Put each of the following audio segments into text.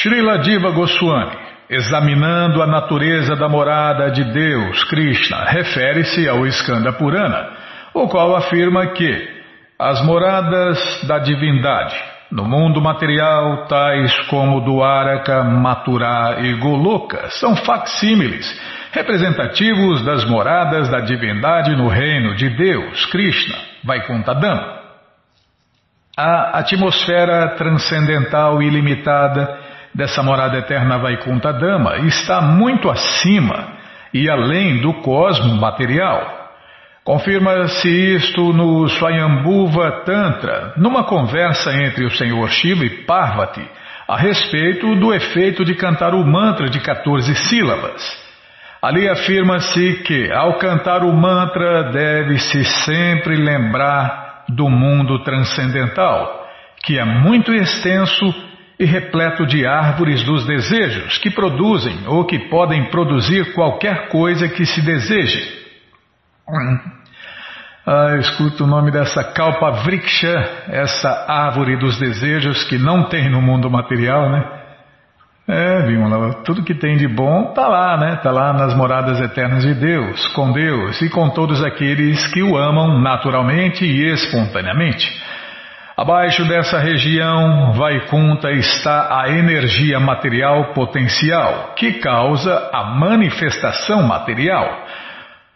Srila Diva Goswami, examinando a natureza da morada de Deus, Krishna, refere-se ao Skanda Purana, o qual afirma que as moradas da divindade no mundo material, tais como Duaraka, Maturá e Goloka, são facsímiles, representativos das moradas da divindade no reino de Deus, Krishna, Vaikuntadama. A atmosfera transcendental ilimitada dessa morada eterna Vaikuntha Dama está muito acima e além do cosmo material. Confirma-se isto no Swayambhuva Tantra, numa conversa entre o Senhor Shiva e Parvati, a respeito do efeito de cantar o mantra de 14 sílabas. Ali afirma-se que, ao cantar o mantra, deve-se sempre lembrar do mundo transcendental, que é muito extenso e repleto de árvores dos desejos, que produzem ou que podem produzir qualquer coisa que se deseje. Ah, eu escuto o nome dessa Kalpa Vriksha, essa árvore dos desejos que não tem no mundo material, né? É, tudo que tem de bom está lá, né? Está lá nas moradas eternas de Deus, com Deus e com todos aqueles que o amam naturalmente e espontaneamente. Abaixo dessa região, Vaikunta, está a energia material potencial, que causa a manifestação material.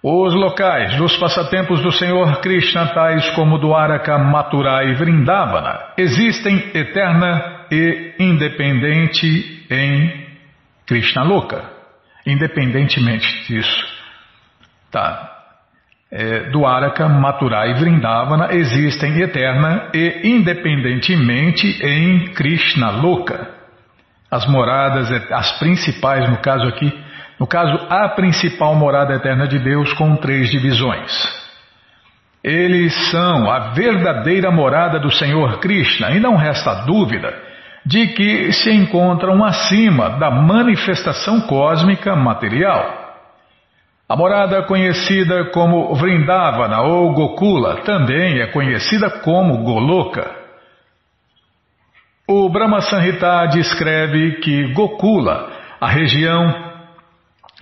Os locais dos passatempos do Senhor Krishna, tais como Dwaraka, Mathura e Vrindavana, existem eterna e independente em Krishna Loka. Independentemente disso. Tá é, Dwaraka, Mathura e Vrindavana existem eterna e independentemente em Krishna Loka. As moradas, as principais, no caso aqui, no caso, a principal morada eterna de Deus com três divisões. Eles são a verdadeira morada do Senhor Krishna e não resta dúvida de que se encontram acima da manifestação cósmica material. A morada conhecida como Vrindavana ou Gokula também é conhecida como Goloka. O Brahma Sanhita descreve que Gokula, a região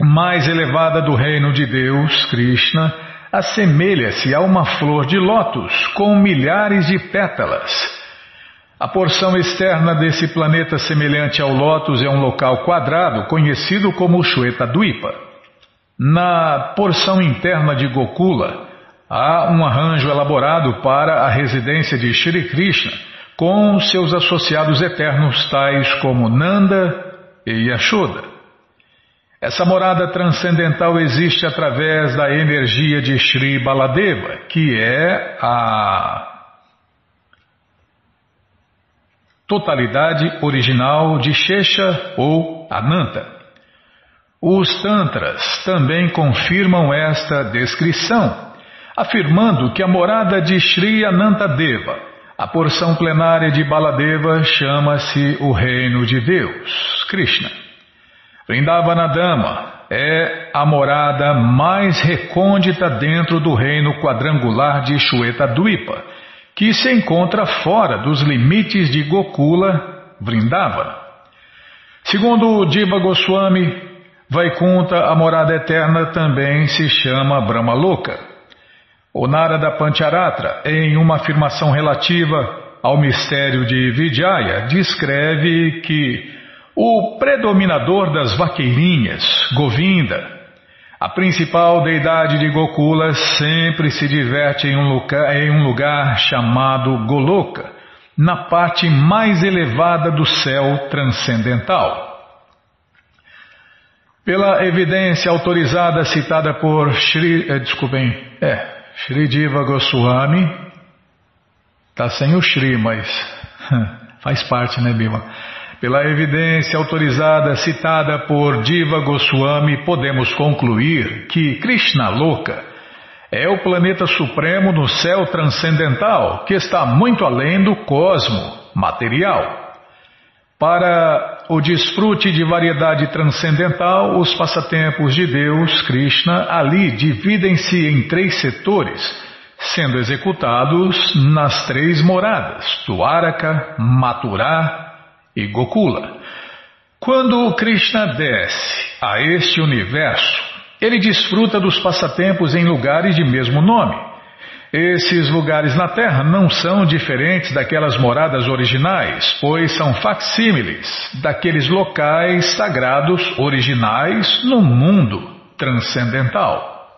mais elevada do reino de Deus, Krishna, assemelha-se a uma flor de lótus com milhares de pétalas. A porção externa desse planeta semelhante ao lótus é um local quadrado conhecido como Shweta Dwipa. Na porção interna de Gokula, há um arranjo elaborado para a residência de Shri Krishna, com seus associados eternos tais como Nanda e Yashoda. Essa morada transcendental existe através da energia de Shri Baladeva, que é a totalidade original de Shesha ou Ananta. Os Tantras também confirmam esta descrição, afirmando que a morada de Sri Anantadeva, a porção plenária de Baladeva, chama-se o Reino de Deus, Krishna. Vrindavanadama é a morada mais recôndita dentro do reino quadrangular de Shweta que se encontra fora dos limites de Gokula, Vrindavana. Segundo Diva Goswami, Vaikunta, a morada eterna, também se chama Brahmaloka. O Narada Pancharatra, em uma afirmação relativa ao mistério de Vijaya, descreve que o predominador das vaqueirinhas, Govinda, a principal deidade de Gokula, sempre se diverte em um lugar, em um lugar chamado Goloka, na parte mais elevada do céu transcendental. Pela evidência autorizada citada por Shri, eh, desculpem, é, Shri Diva Goswami, tá sem o Shri, mas faz parte, né, Bima? Pela evidência autorizada citada por Diva Goswami, podemos concluir que Krishna Loka é o planeta supremo no céu transcendental que está muito além do cosmo material. Para o desfrute de variedade transcendental, os passatempos de Deus, Krishna, ali dividem-se em três setores, sendo executados nas três moradas, Tuaraka, Mathura e Gokula. Quando Krishna desce a este universo, ele desfruta dos passatempos em lugares de mesmo nome. Esses lugares na Terra não são diferentes daquelas moradas originais, pois são facsímiles daqueles locais sagrados originais no mundo transcendental.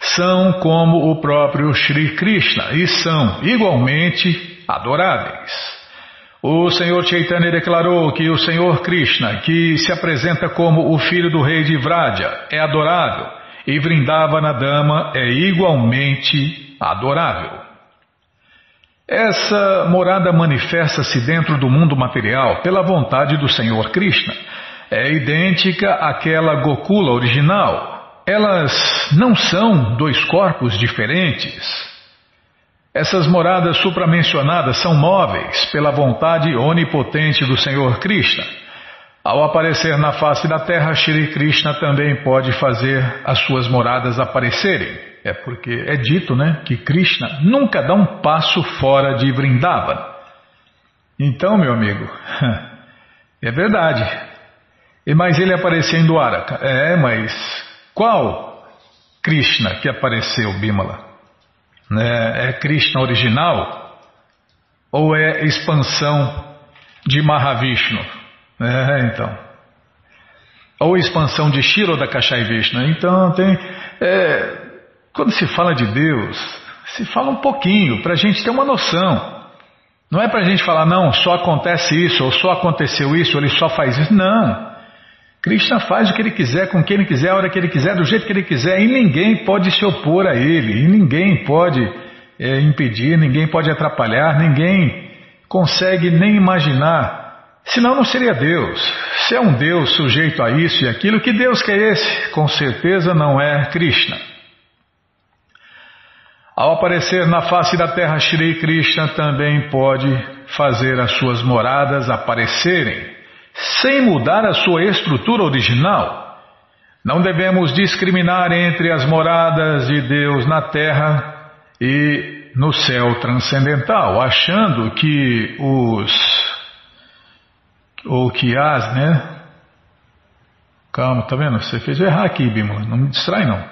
São como o próprio Sri Krishna e são igualmente adoráveis. O Senhor Chaitanya declarou que o Senhor Krishna, que se apresenta como o filho do rei de Vraja, é adorável e Vrindavana Dama é igualmente adorável. Essa morada manifesta-se dentro do mundo material pela vontade do Senhor Krishna. É idêntica àquela Gokula original. Elas não são dois corpos diferentes. Essas moradas supramencionadas são móveis pela vontade onipotente do Senhor Krishna. Ao aparecer na face da terra, Shri Krishna também pode fazer as suas moradas aparecerem. É porque é dito, né, que Krishna nunca dá um passo fora de Vrindavan. Então, meu amigo, é verdade. Mas ele apareceu em Dwaraka. É, mas qual Krishna que apareceu, Bimala? É, é Krishna original ou é expansão de Mahavishnu? É, então. Ou expansão de Shiro da Kashai Vishnu. Então tem. É, quando se fala de Deus, se fala um pouquinho, para a gente ter uma noção. Não é para a gente falar, não, só acontece isso, ou só aconteceu isso, ou ele só faz isso. Não. Krishna faz o que ele quiser, com quem ele quiser, a hora que ele quiser, do jeito que ele quiser, e ninguém pode se opor a ele, e ninguém pode é, impedir, ninguém pode atrapalhar, ninguém consegue nem imaginar. Senão não seria Deus. Se é um Deus sujeito a isso e aquilo, que Deus que é esse? Com certeza não é Krishna. Ao aparecer na face da terra, Shri Krishna também pode fazer as suas moradas aparecerem sem mudar a sua estrutura original. Não devemos discriminar entre as moradas de Deus na terra e no céu transcendental, achando que os ou que as, né? Calma, tá vendo? Você fez errar aqui, Bimala. Não me distrai, não.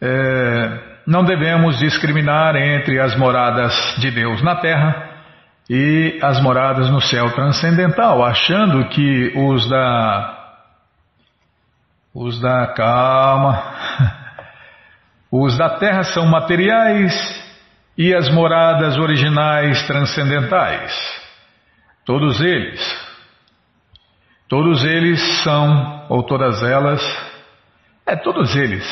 É, não devemos discriminar entre as moradas de Deus na terra e as moradas no céu transcendental, achando que os da. Os da calma. Os da terra são materiais e as moradas originais transcendentais. Todos eles. Todos eles são, ou todas elas, é todos eles,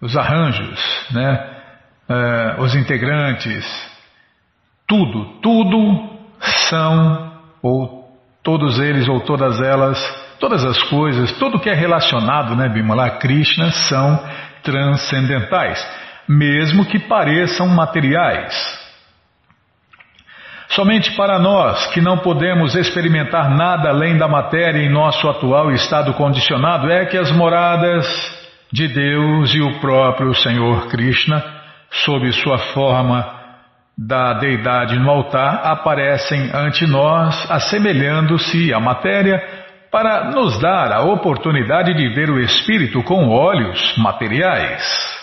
os arranjos, né? É, os integrantes, tudo, tudo são, ou todos eles ou todas elas, todas as coisas, tudo que é relacionado, né, Bimala, a Krishna, são transcendentais, mesmo que pareçam materiais. Somente para nós, que não podemos experimentar nada além da matéria em nosso atual estado condicionado, é que as moradas de Deus e o próprio Senhor Krishna, sob sua forma da deidade no altar aparecem ante nós, assemelhando-se à matéria, para nos dar a oportunidade de ver o espírito com olhos materiais.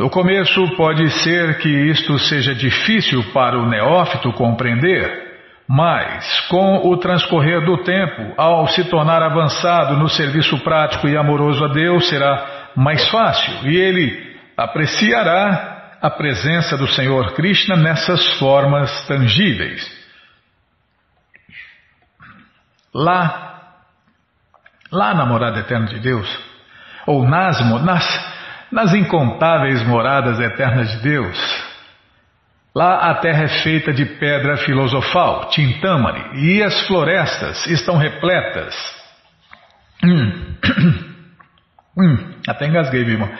No começo pode ser que isto seja difícil para o neófito compreender, mas com o transcorrer do tempo, ao se tornar avançado no serviço prático e amoroso a Deus, será mais fácil e ele apreciará a presença do Senhor Krishna nessas formas tangíveis. Lá, lá na morada eterna de Deus, ou nas, nas, nas incontáveis moradas eternas de Deus, lá a terra é feita de pedra filosofal, tintamani, e as florestas estão repletas. Hum, hum, até engasguei, irmão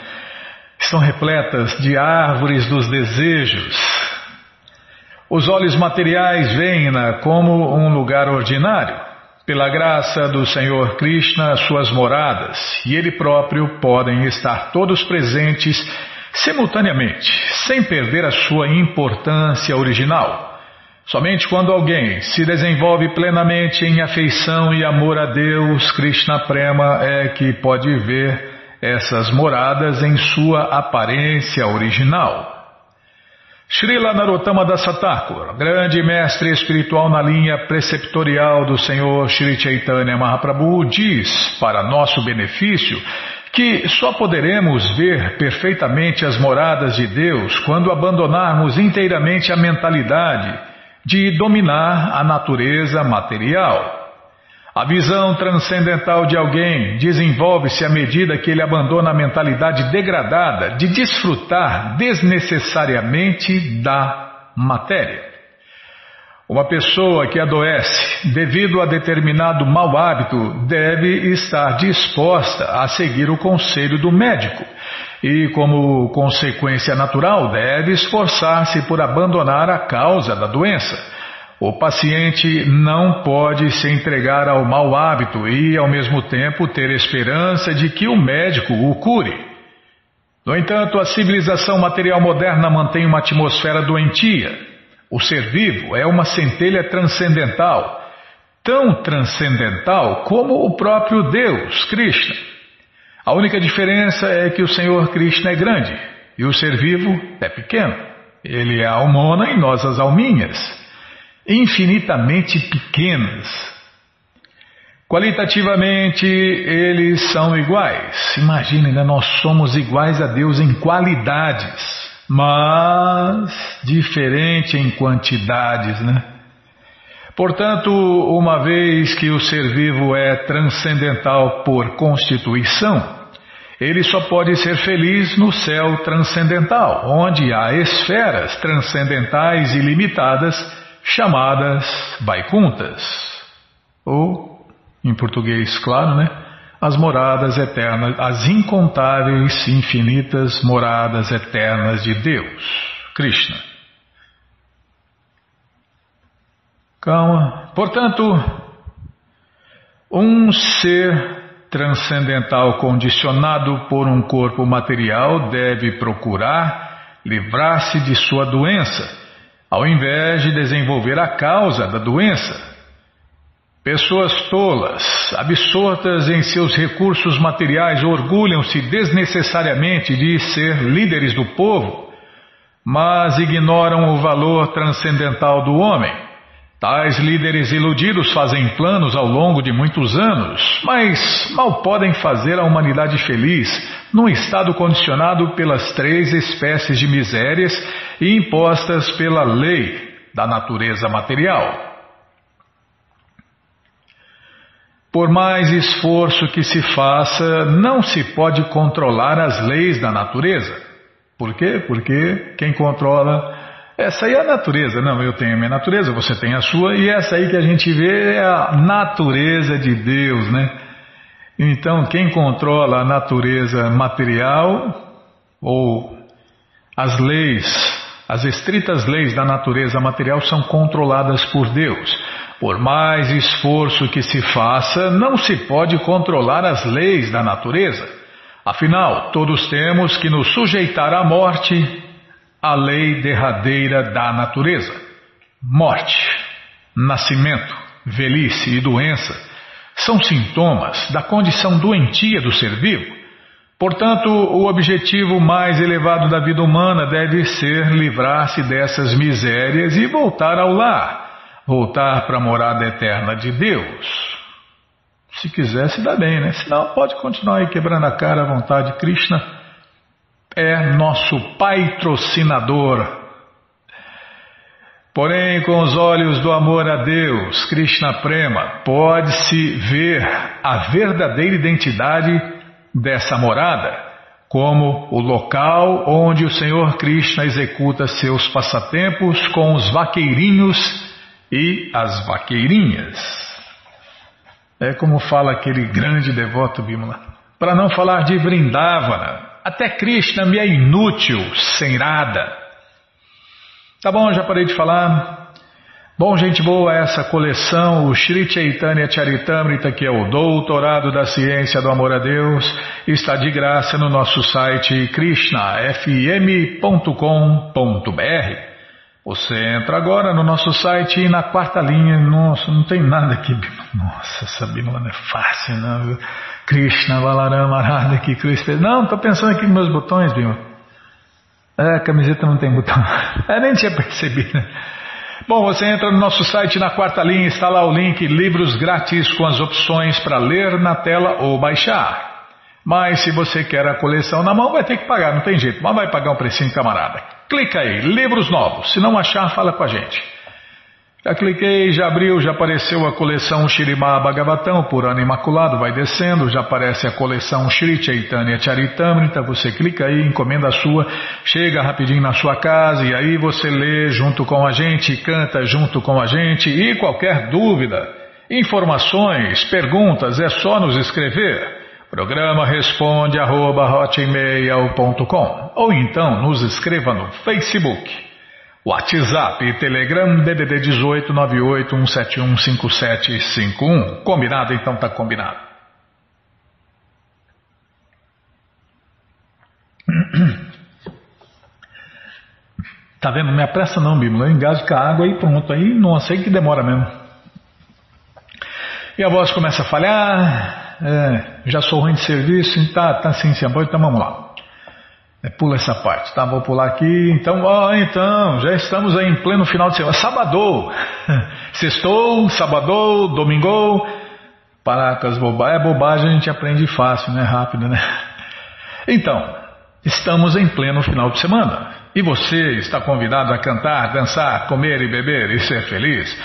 estão repletas de árvores dos desejos. Os olhos materiais veem-na como um lugar ordinário. Pela graça do Senhor Krishna, suas moradas e Ele próprio podem estar todos presentes simultaneamente, sem perder a sua importância original. Somente quando alguém se desenvolve plenamente em afeição e amor a Deus, Krishna Prema, é que pode ver essas moradas em sua aparência original. Srila Narottama Dasa Thakur, grande mestre espiritual na linha preceptorial do Senhor Sri Chaitanya Mahaprabhu, diz, para nosso benefício, que só poderemos ver perfeitamente as moradas de Deus quando abandonarmos inteiramente a mentalidade de dominar a natureza material. A visão transcendental de alguém desenvolve-se à medida que ele abandona a mentalidade degradada de desfrutar desnecessariamente da matéria. Uma pessoa que adoece devido a determinado mau hábito deve estar disposta a seguir o conselho do médico e, como consequência natural, deve esforçar-se por abandonar a causa da doença o paciente não pode se entregar ao mau hábito e, ao mesmo tempo, ter esperança de que o médico o cure. No entanto, a civilização material moderna mantém uma atmosfera doentia. O ser vivo é uma centelha transcendental, tão transcendental como o próprio Deus, Krishna. A única diferença é que o Senhor Krishna é grande e o ser vivo é pequeno. Ele é a almona e nós as alminhas infinitamente pequenas. Qualitativamente, eles são iguais. Imaginem, né? nós somos iguais a Deus em qualidades, mas diferente em quantidades, né? Portanto, uma vez que o ser vivo é transcendental por constituição, ele só pode ser feliz no céu transcendental, onde há esferas transcendentais ilimitadas chamadas Vaikuntas, ou, em português, claro, né? As moradas eternas, as incontáveis, infinitas moradas eternas de Deus, Krishna. Calma. Portanto, um ser transcendental condicionado por um corpo material deve procurar livrar-se de sua doença ao invés de desenvolver a causa da doença. Pessoas tolas, absortas em seus recursos materiais, orgulham-se desnecessariamente de ser líderes do povo, mas ignoram o valor transcendental do homem. Tais líderes iludidos fazem planos ao longo de muitos anos, mas mal podem fazer a humanidade feliz num estado condicionado pelas três espécies de misérias e impostas pela lei da natureza material. Por mais esforço que se faça, não se pode controlar as leis da natureza. Por quê? Porque quem controla essa aí é a natureza. Não, eu tenho a minha natureza, você tem a sua, e essa aí que a gente vê é a natureza de Deus, né? Então, quem controla a natureza material ou as leis, as estritas leis da natureza material são controladas por Deus. Por mais esforço que se faça, não se pode controlar as leis da natureza. Afinal, todos temos que nos sujeitar à morte a lei derradeira da natureza. Morte, nascimento, velhice e doença são sintomas da condição doentia do ser vivo. Portanto, o objetivo mais elevado da vida humana deve ser livrar-se dessas misérias e voltar ao lar, voltar para a morada eterna de Deus. Se quiser, se dá bem, né? Senão, pode continuar aí quebrando a cara à vontade, Krishna é nosso patrocinador. Porém, com os olhos do amor a Deus, Krishna Prema, pode-se ver a verdadeira identidade dessa morada, como o local onde o Senhor Krishna executa seus passatempos com os vaqueirinhos e as vaqueirinhas. É como fala aquele grande devoto Bimala. Para não falar de Vrindavana, até Krishna me é inútil, sem nada. Tá bom, já parei de falar. Bom, gente boa, essa coleção, o Sri Chaitanya Charitamrita, que é o doutorado da ciência do amor a Deus, está de graça no nosso site krishnafm.com.br. Você entra agora no nosso site e na quarta linha, nossa, não tem nada aqui. Nossa, essa Bíblia não é fácil, não. Krishna, Valarama, Radha, aqui, Krishna. Não, estou pensando aqui nos meus botões, Bíblia. É, a camiseta não tem botão. É, nem tinha percebido. Bom, você entra no nosso site na quarta linha, está lá o link livros grátis com as opções para ler na tela ou baixar. Mas se você quer a coleção na mão, vai ter que pagar, não tem jeito, mas vai pagar um precinho, camarada. Clica aí, livros novos. Se não achar, fala com a gente. Já cliquei, já abriu, já apareceu a coleção Shirimá Bhagavatam, por ano imaculado, vai descendo, já aparece a coleção Shri Chaitanya Charitamrita, você clica aí, encomenda a sua, chega rapidinho na sua casa e aí você lê junto com a gente, canta junto com a gente e qualquer dúvida, informações, perguntas, é só nos escrever. Programa responde arroba, ou então nos escreva no Facebook, WhatsApp e Telegram DDD 18 98 171 5751. Combinado? Então tá combinado. Tá vendo? Não me apressa não, Bíblia. Eu engasgo com a água e pronto. Aí não sei que demora mesmo. E a voz começa a falhar é, já sou ruim de serviço, tá, tá assim, sim, então vamos lá. É, pula essa parte, tá? Vou pular aqui. Então, ó, então, já estamos em pleno final de semana. Sabadou! Sextou, sabadou, domingou. Paracas, bobagem. É bobagem, a gente aprende fácil, né? Rápido, né? Então, estamos em pleno final de semana. E você está convidado a cantar, dançar, comer e beber e ser feliz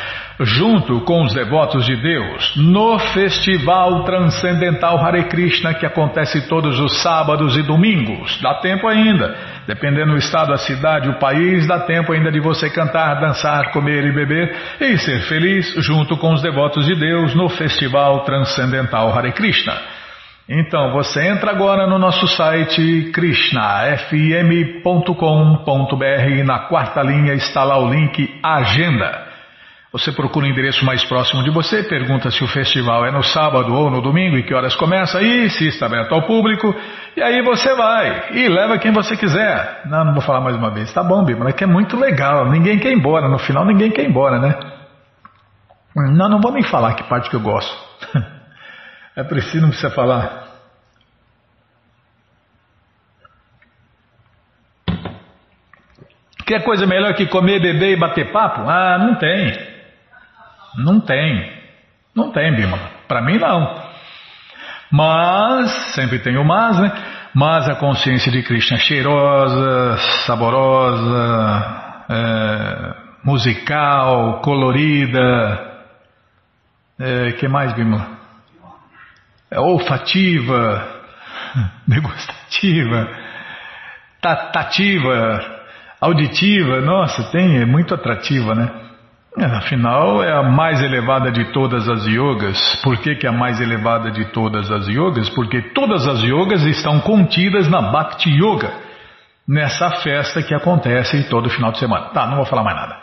junto com os devotos de Deus, no Festival Transcendental Hare Krishna, que acontece todos os sábados e domingos. Dá tempo ainda, dependendo do estado, a cidade, o país, dá tempo ainda de você cantar, dançar, comer e beber e ser feliz junto com os devotos de Deus no Festival Transcendental Hare Krishna. Então você entra agora no nosso site krishnafm.com.br e na quarta linha está lá o link Agenda. Você procura o endereço mais próximo de você, pergunta se o festival é no sábado ou no domingo e que horas começa e se está aberto ao público. E aí você vai e leva quem você quiser. Não, não vou falar mais uma vez. Tá bom, Bíblia, é que é muito legal. Ninguém quer ir embora. No final ninguém quer ir embora, né? Não, não vou nem falar que parte que eu gosto. É preciso, não precisa falar. Quer coisa melhor que comer, beber e bater papo? Ah, não tem. Não tem. Não tem, Bima. Para mim, não. Mas, sempre tem o mas, né? Mas a consciência de Krishna é cheirosa, saborosa, é, musical, colorida. É, que mais, Bima? É olfativa, degustativa, tativa, auditiva. Nossa, tem, é muito atrativa, né? É, afinal, é a mais elevada de todas as yogas. Por que, que é a mais elevada de todas as yogas? Porque todas as yogas estão contidas na Bhakti Yoga, nessa festa que acontece todo final de semana. Tá, não vou falar mais nada.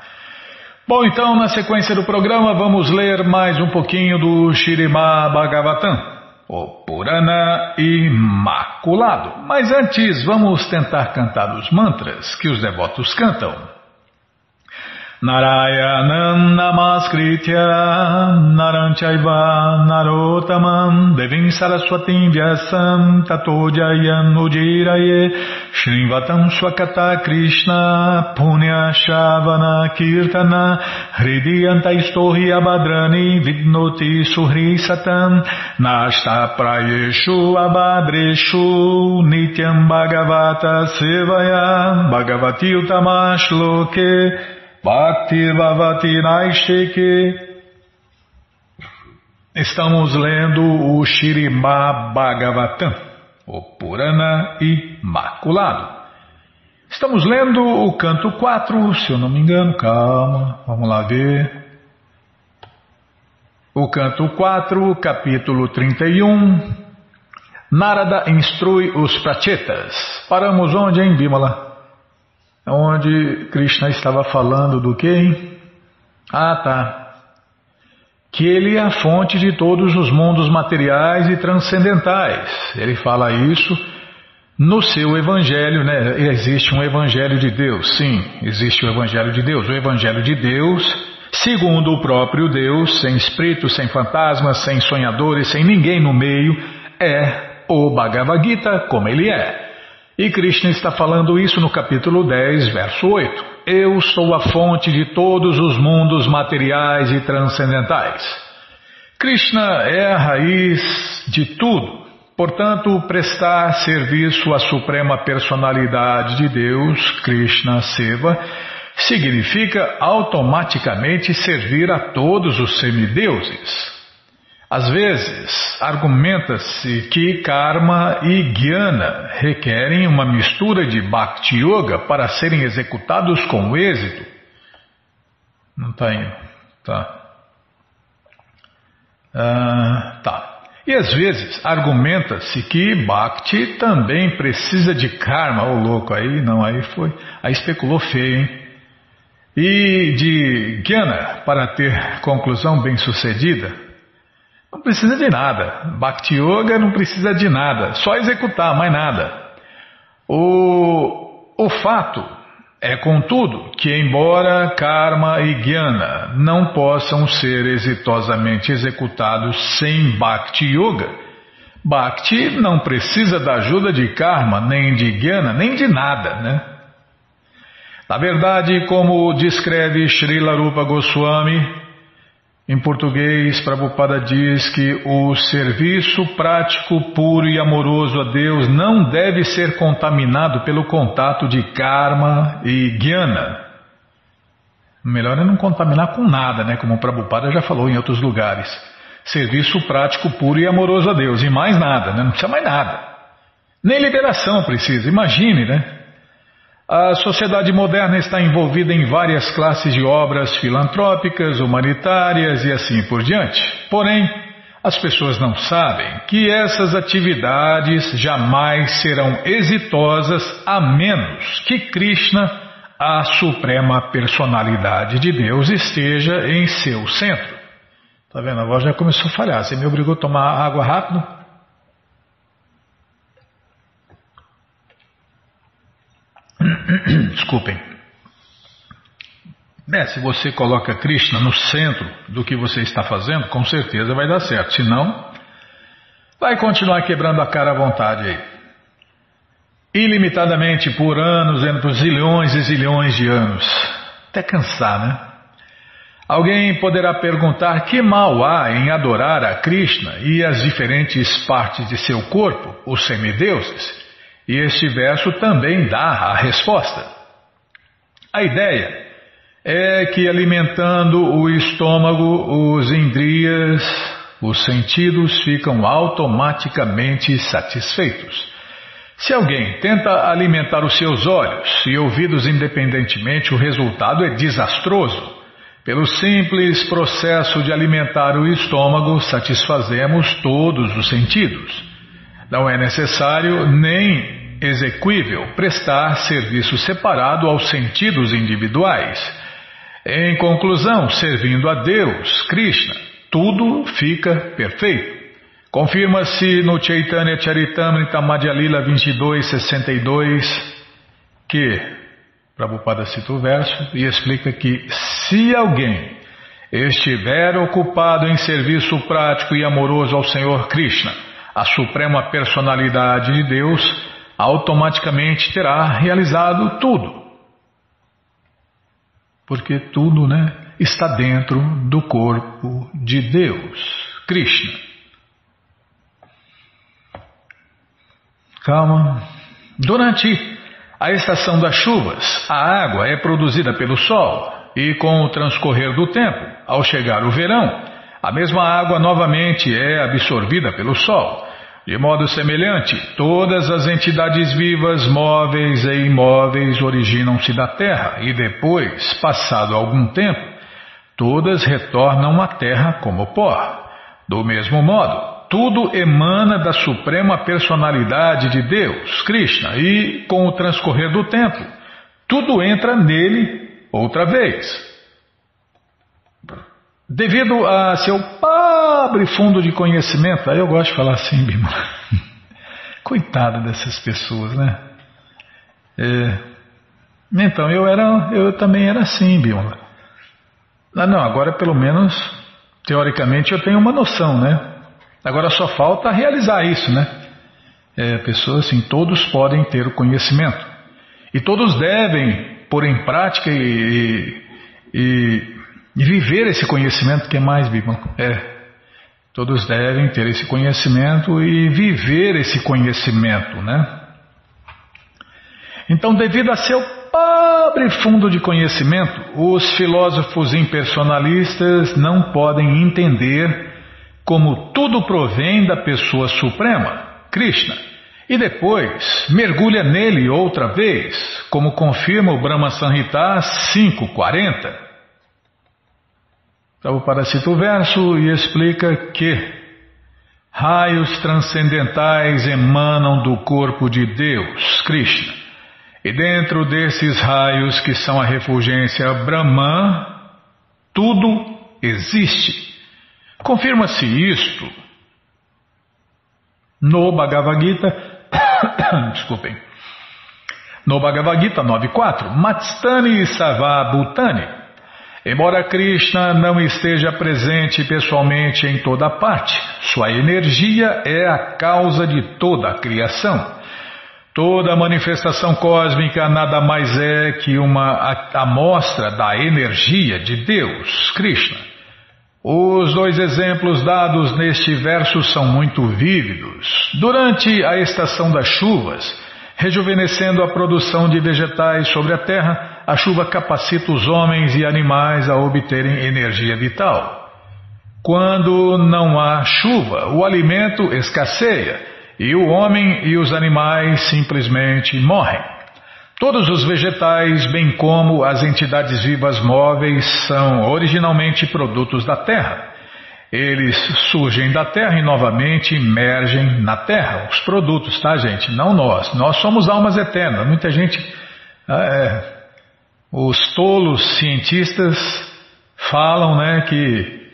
Bom, então, na sequência do programa, vamos ler mais um pouquinho do Shirimá Bhagavatam, o Purana Imaculado. Mas antes, vamos tentar cantar os mantras que os devotos cantam. Narayanam Namaskritya Naranchaiva Narotamam Devim Saraswatim Vyasam Tato Jayan Ujiraye Shrivatam Swakata Krishna Punya Shavana Kirtana Hridiyanta Istohi Abadrani Vidnoti Suhri Satam Nashta Prayeshu Abadreshu Nityam Bhagavata Sevaya Bhagavati Utamashloke Bhakti Vavati Naishike. Estamos lendo o Shirimá Bhagavatam, o Purana Imaculado. Estamos lendo o canto 4, se eu não me engano, calma, vamos lá ver. O canto 4, capítulo 31. Narada instrui os prachetas. Paramos onde, hein, Bimala? Onde Krishna estava falando do que? Ah, tá. Que ele é a fonte de todos os mundos materiais e transcendentais. Ele fala isso no seu evangelho, né? Existe um evangelho de Deus, sim, existe o evangelho de Deus. O evangelho de Deus, segundo o próprio Deus, sem espíritos, sem fantasmas, sem sonhadores, sem ninguém no meio, é o Bhagavad Gita como ele é. E Krishna está falando isso no capítulo 10, verso 8. Eu sou a fonte de todos os mundos materiais e transcendentais. Krishna é a raiz de tudo. Portanto, prestar serviço à Suprema Personalidade de Deus, Krishna Seva, significa automaticamente servir a todos os semideuses. Às vezes, argumenta-se que karma e jnana requerem uma mistura de bhakti yoga para serem executados com êxito. Não está indo. Tá. Ah, tá. E às vezes argumenta-se que Bhakti também precisa de karma, ô oh, louco, aí não, aí foi, aí especulou feio, hein? E de Jnana para ter conclusão bem sucedida, não precisa de nada. Bhakti Yoga não precisa de nada, só executar, mais nada. O, o fato é, contudo, que embora karma e jnana não possam ser exitosamente executados sem bhakti yoga, bhakti não precisa da ajuda de karma, nem de jnana, nem de nada, né? Na verdade, como descreve Srila Rupa Goswami, em português, Prabhupada diz que o serviço prático, puro e amoroso a Deus não deve ser contaminado pelo contato de karma e jnana. Melhor é não contaminar com nada, né? Como o Prabhupada já falou em outros lugares. Serviço prático, puro e amoroso a Deus. E mais nada, né? Não precisa mais nada. Nem liberação precisa. Imagine, né? A sociedade moderna está envolvida em várias classes de obras filantrópicas, humanitárias e assim por diante. Porém, as pessoas não sabem que essas atividades jamais serão exitosas a menos que Krishna, a suprema personalidade de Deus, esteja em seu centro. Tá vendo? A voz já começou a falhar. Você me obrigou a tomar água rápido? Desculpem. É, se você coloca Krishna no centro do que você está fazendo, com certeza vai dar certo. Se não, vai continuar quebrando a cara à vontade aí. Ilimitadamente por anos, entre zilhões e zilhões de anos. Até cansar, né? Alguém poderá perguntar que mal há em adorar a Krishna e as diferentes partes de seu corpo, os semideuses. E este verso também dá a resposta. A ideia é que alimentando o estômago, os indrias, os sentidos ficam automaticamente satisfeitos. Se alguém tenta alimentar os seus olhos e ouvidos independentemente, o resultado é desastroso. Pelo simples processo de alimentar o estômago, satisfazemos todos os sentidos. Não é necessário nem exequível prestar serviço separado aos sentidos individuais. Em conclusão, servindo a Deus, Krishna, tudo fica perfeito. Confirma-se no Chaitanya Charitamrita Madhya Lila 2262 que Prabhupada cita o verso e explica que se alguém estiver ocupado em serviço prático e amoroso ao Senhor Krishna, a suprema personalidade de Deus, automaticamente terá realizado tudo. Porque tudo, né, está dentro do corpo de Deus, Krishna. Calma. Durante a estação das chuvas, a água é produzida pelo sol e com o transcorrer do tempo, ao chegar o verão, a mesma água novamente é absorvida pelo Sol. De modo semelhante, todas as entidades vivas, móveis e imóveis originam-se da Terra e depois, passado algum tempo, todas retornam à Terra como pó. Do mesmo modo, tudo emana da suprema personalidade de Deus, Krishna, e, com o transcorrer do tempo, tudo entra nele outra vez. Devido a seu pobre fundo de conhecimento, aí eu gosto de falar assim, Bima. Coitada dessas pessoas, né? É, então, eu era, eu também era assim, Biola. Ah, não, agora pelo menos, teoricamente, eu tenho uma noção, né? Agora só falta realizar isso, né? É, pessoas assim, todos podem ter o conhecimento. E todos devem pôr em prática e, e, e viver esse conhecimento que é mais. É. Todos devem ter esse conhecimento e viver esse conhecimento, né? Então, devido a seu pobre fundo de conhecimento, os filósofos impersonalistas não podem entender como tudo provém da pessoa suprema, Krishna, e depois mergulha nele outra vez, como confirma o Brahma Sanhita 540. Prabhupada cita o verso e explica que raios transcendentais emanam do corpo de Deus, Krishna e dentro desses raios que são a refulgência Brahman, tudo existe. Confirma-se isto no Bhagavad Gita, desculpem, no Bhagavad Gita 9.4, Matstani Savabhutani. Embora Krishna não esteja presente pessoalmente em toda parte, sua energia é a causa de toda a criação. Toda manifestação cósmica nada mais é que uma amostra da energia de Deus, Krishna. Os dois exemplos dados neste verso são muito vívidos. Durante a estação das chuvas, rejuvenescendo a produção de vegetais sobre a terra, a chuva capacita os homens e animais a obterem energia vital. Quando não há chuva, o alimento escasseia e o homem e os animais simplesmente morrem. Todos os vegetais, bem como as entidades vivas móveis, são originalmente produtos da Terra. Eles surgem da Terra e novamente emergem na Terra. Os produtos, tá, gente? Não nós. Nós somos almas eternas. Muita gente. Ah, é, os tolos cientistas falam né, que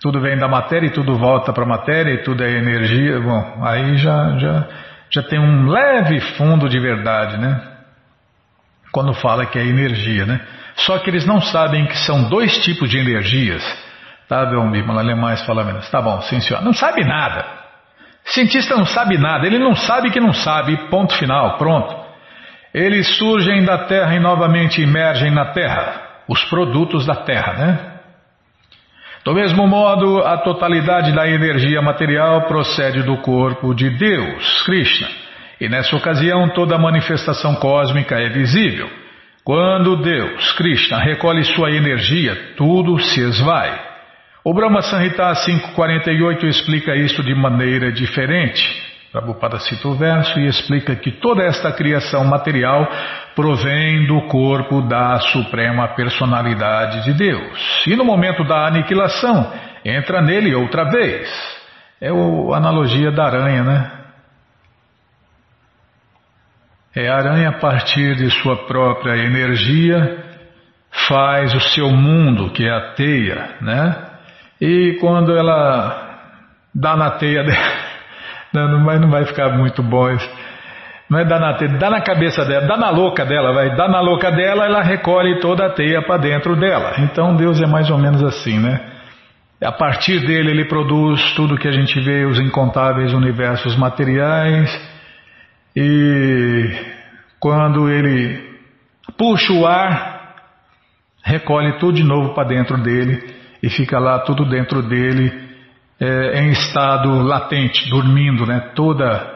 tudo vem da matéria e tudo volta para a matéria e tudo é energia. Bom, aí já, já, já tem um leve fundo de verdade, né? Quando fala que é energia, né? Só que eles não sabem que são dois tipos de energias. Tá, Belmir? Alemães fala menos. Tá bom, sim senhor. Não sabe nada. Cientista não sabe nada. Ele não sabe que não sabe. Ponto final. Pronto. Eles surgem da Terra e novamente emergem na Terra. Os produtos da Terra, né? Do mesmo modo, a totalidade da energia material procede do corpo de Deus, Krishna, e nessa ocasião toda manifestação cósmica é visível. Quando Deus, Krishna, recolhe sua energia, tudo se esvai. O Brahma Sanhita 548 explica isso de maneira diferente. Prabhupada cita o verso e explica que toda esta criação material provém do corpo da Suprema Personalidade de Deus. E no momento da aniquilação, entra nele outra vez. É a analogia da aranha, né? É a aranha a partir de sua própria energia faz o seu mundo, que é a teia, né? E quando ela dá na teia dela, não, mas não vai ficar muito bom isso. Não é dar na teia, dá na cabeça dela, dá na louca dela, vai, dá na louca dela, ela recolhe toda a teia para dentro dela. Então Deus é mais ou menos assim, né? A partir dele ele produz tudo que a gente vê, os incontáveis universos materiais, e quando ele puxa o ar, recolhe tudo de novo para dentro dele e fica lá tudo dentro dele é, em estado latente, dormindo, né? Toda,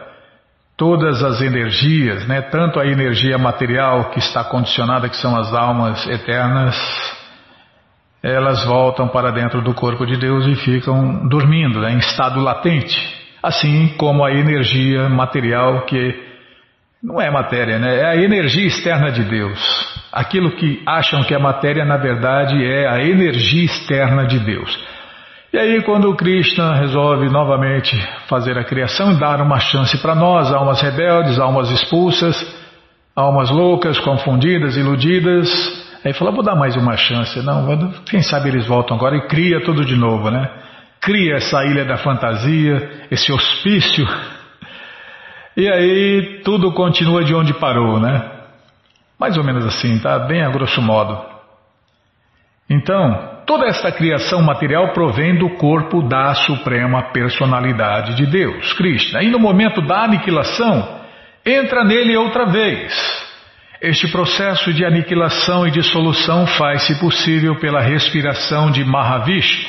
todas as energias, né? Tanto a energia material que está condicionada, que são as almas eternas, elas voltam para dentro do corpo de Deus e ficam dormindo, né? em estado latente. Assim como a energia material que não é matéria, né? É a energia externa de Deus. Aquilo que acham que é matéria, na verdade, é a energia externa de Deus. E aí, quando o Krishna resolve novamente fazer a criação e dar uma chance para nós, almas rebeldes, almas expulsas, almas loucas, confundidas, iludidas, aí fala: vou dar mais uma chance. Não, quem sabe eles voltam agora e cria tudo de novo, né? Cria essa ilha da fantasia, esse hospício. E aí tudo continua de onde parou, né? Mais ou menos assim, tá? Bem a grosso modo. Então, toda esta criação material provém do corpo da Suprema Personalidade de Deus, Krishna. E no momento da aniquilação, entra nele outra vez. Este processo de aniquilação e dissolução faz-se possível pela respiração de Mahavishnu.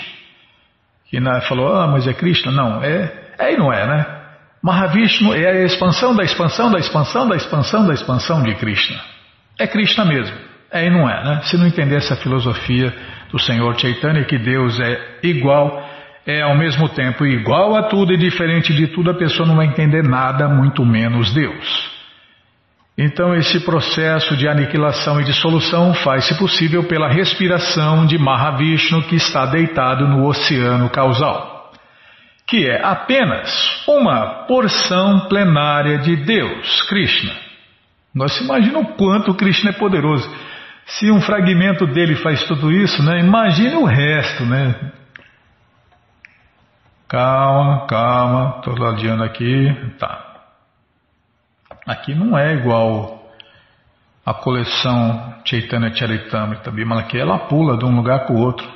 Que falou, ah, mas é Krishna? Não, é, é e não é, né? Mahavishnu é a expansão da expansão da expansão da expansão da expansão de Krishna. É Krishna mesmo. É e não é, né? Se não entender essa filosofia do Senhor Chaitanya, que Deus é igual, é ao mesmo tempo igual a tudo e diferente de tudo, a pessoa não vai entender nada, muito menos Deus. Então, esse processo de aniquilação e dissolução faz-se possível pela respiração de Mahavishnu que está deitado no oceano causal, que é apenas uma porção plenária de Deus, Krishna. Nós imaginamos o quanto Krishna é poderoso. Se um fragmento dele faz tudo isso, né? Imagine o resto, né? Calma, calma, estou ladeando aqui. Tá. Aqui não é igual a coleção Chaitanya Charitamrita Bimala, que ela pula de um lugar para o outro.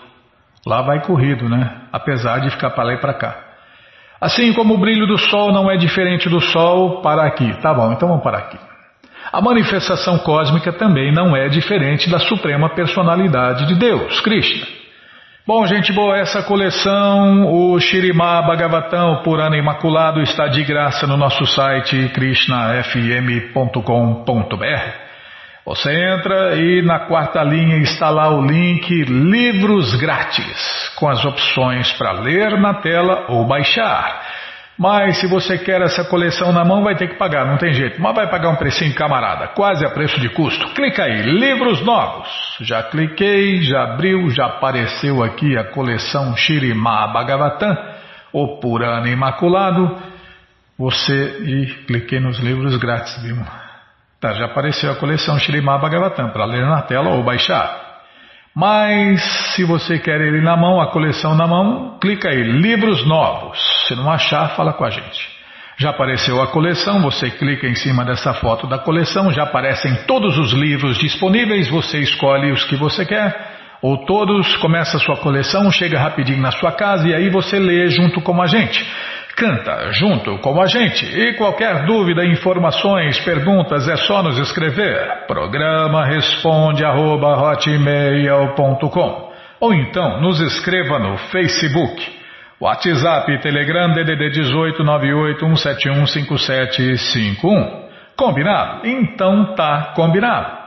Lá vai corrido, né? Apesar de ficar para lá e para cá. Assim como o brilho do sol não é diferente do sol para aqui. Tá bom, então vamos parar aqui. A manifestação cósmica também não é diferente da suprema personalidade de Deus, Krishna. Bom, gente boa, essa coleção, o Shirimá Bhagavatam Purana Imaculado, está de graça no nosso site krishnafm.com.br. Você entra e na quarta linha está lá o link Livros Grátis, com as opções para ler na tela ou baixar. Mas se você quer essa coleção na mão, vai ter que pagar, não tem jeito. Mas vai pagar um precinho, camarada, quase a preço de custo. Clica aí, livros novos. Já cliquei, já abriu, já apareceu aqui a coleção Shirimá Bhagavatam, o Purana Imaculado. Você e cliquei nos livros grátis, viu? Tá, já apareceu a coleção Shirimá Bhagavatam para ler na tela ou baixar. Mas se você quer ele na mão, a coleção na mão, clica aí, livros novos. Se não achar, fala com a gente. Já apareceu a coleção, você clica em cima dessa foto da coleção, já aparecem todos os livros disponíveis, você escolhe os que você quer, ou todos, começa a sua coleção, chega rapidinho na sua casa e aí você lê junto com a gente. Canta junto com a gente e qualquer dúvida, informações, perguntas é só nos escrever. Programa responde arroba, ou então nos escreva no Facebook, WhatsApp, Telegram DDD 18 981715751. Combinado? Então tá combinado.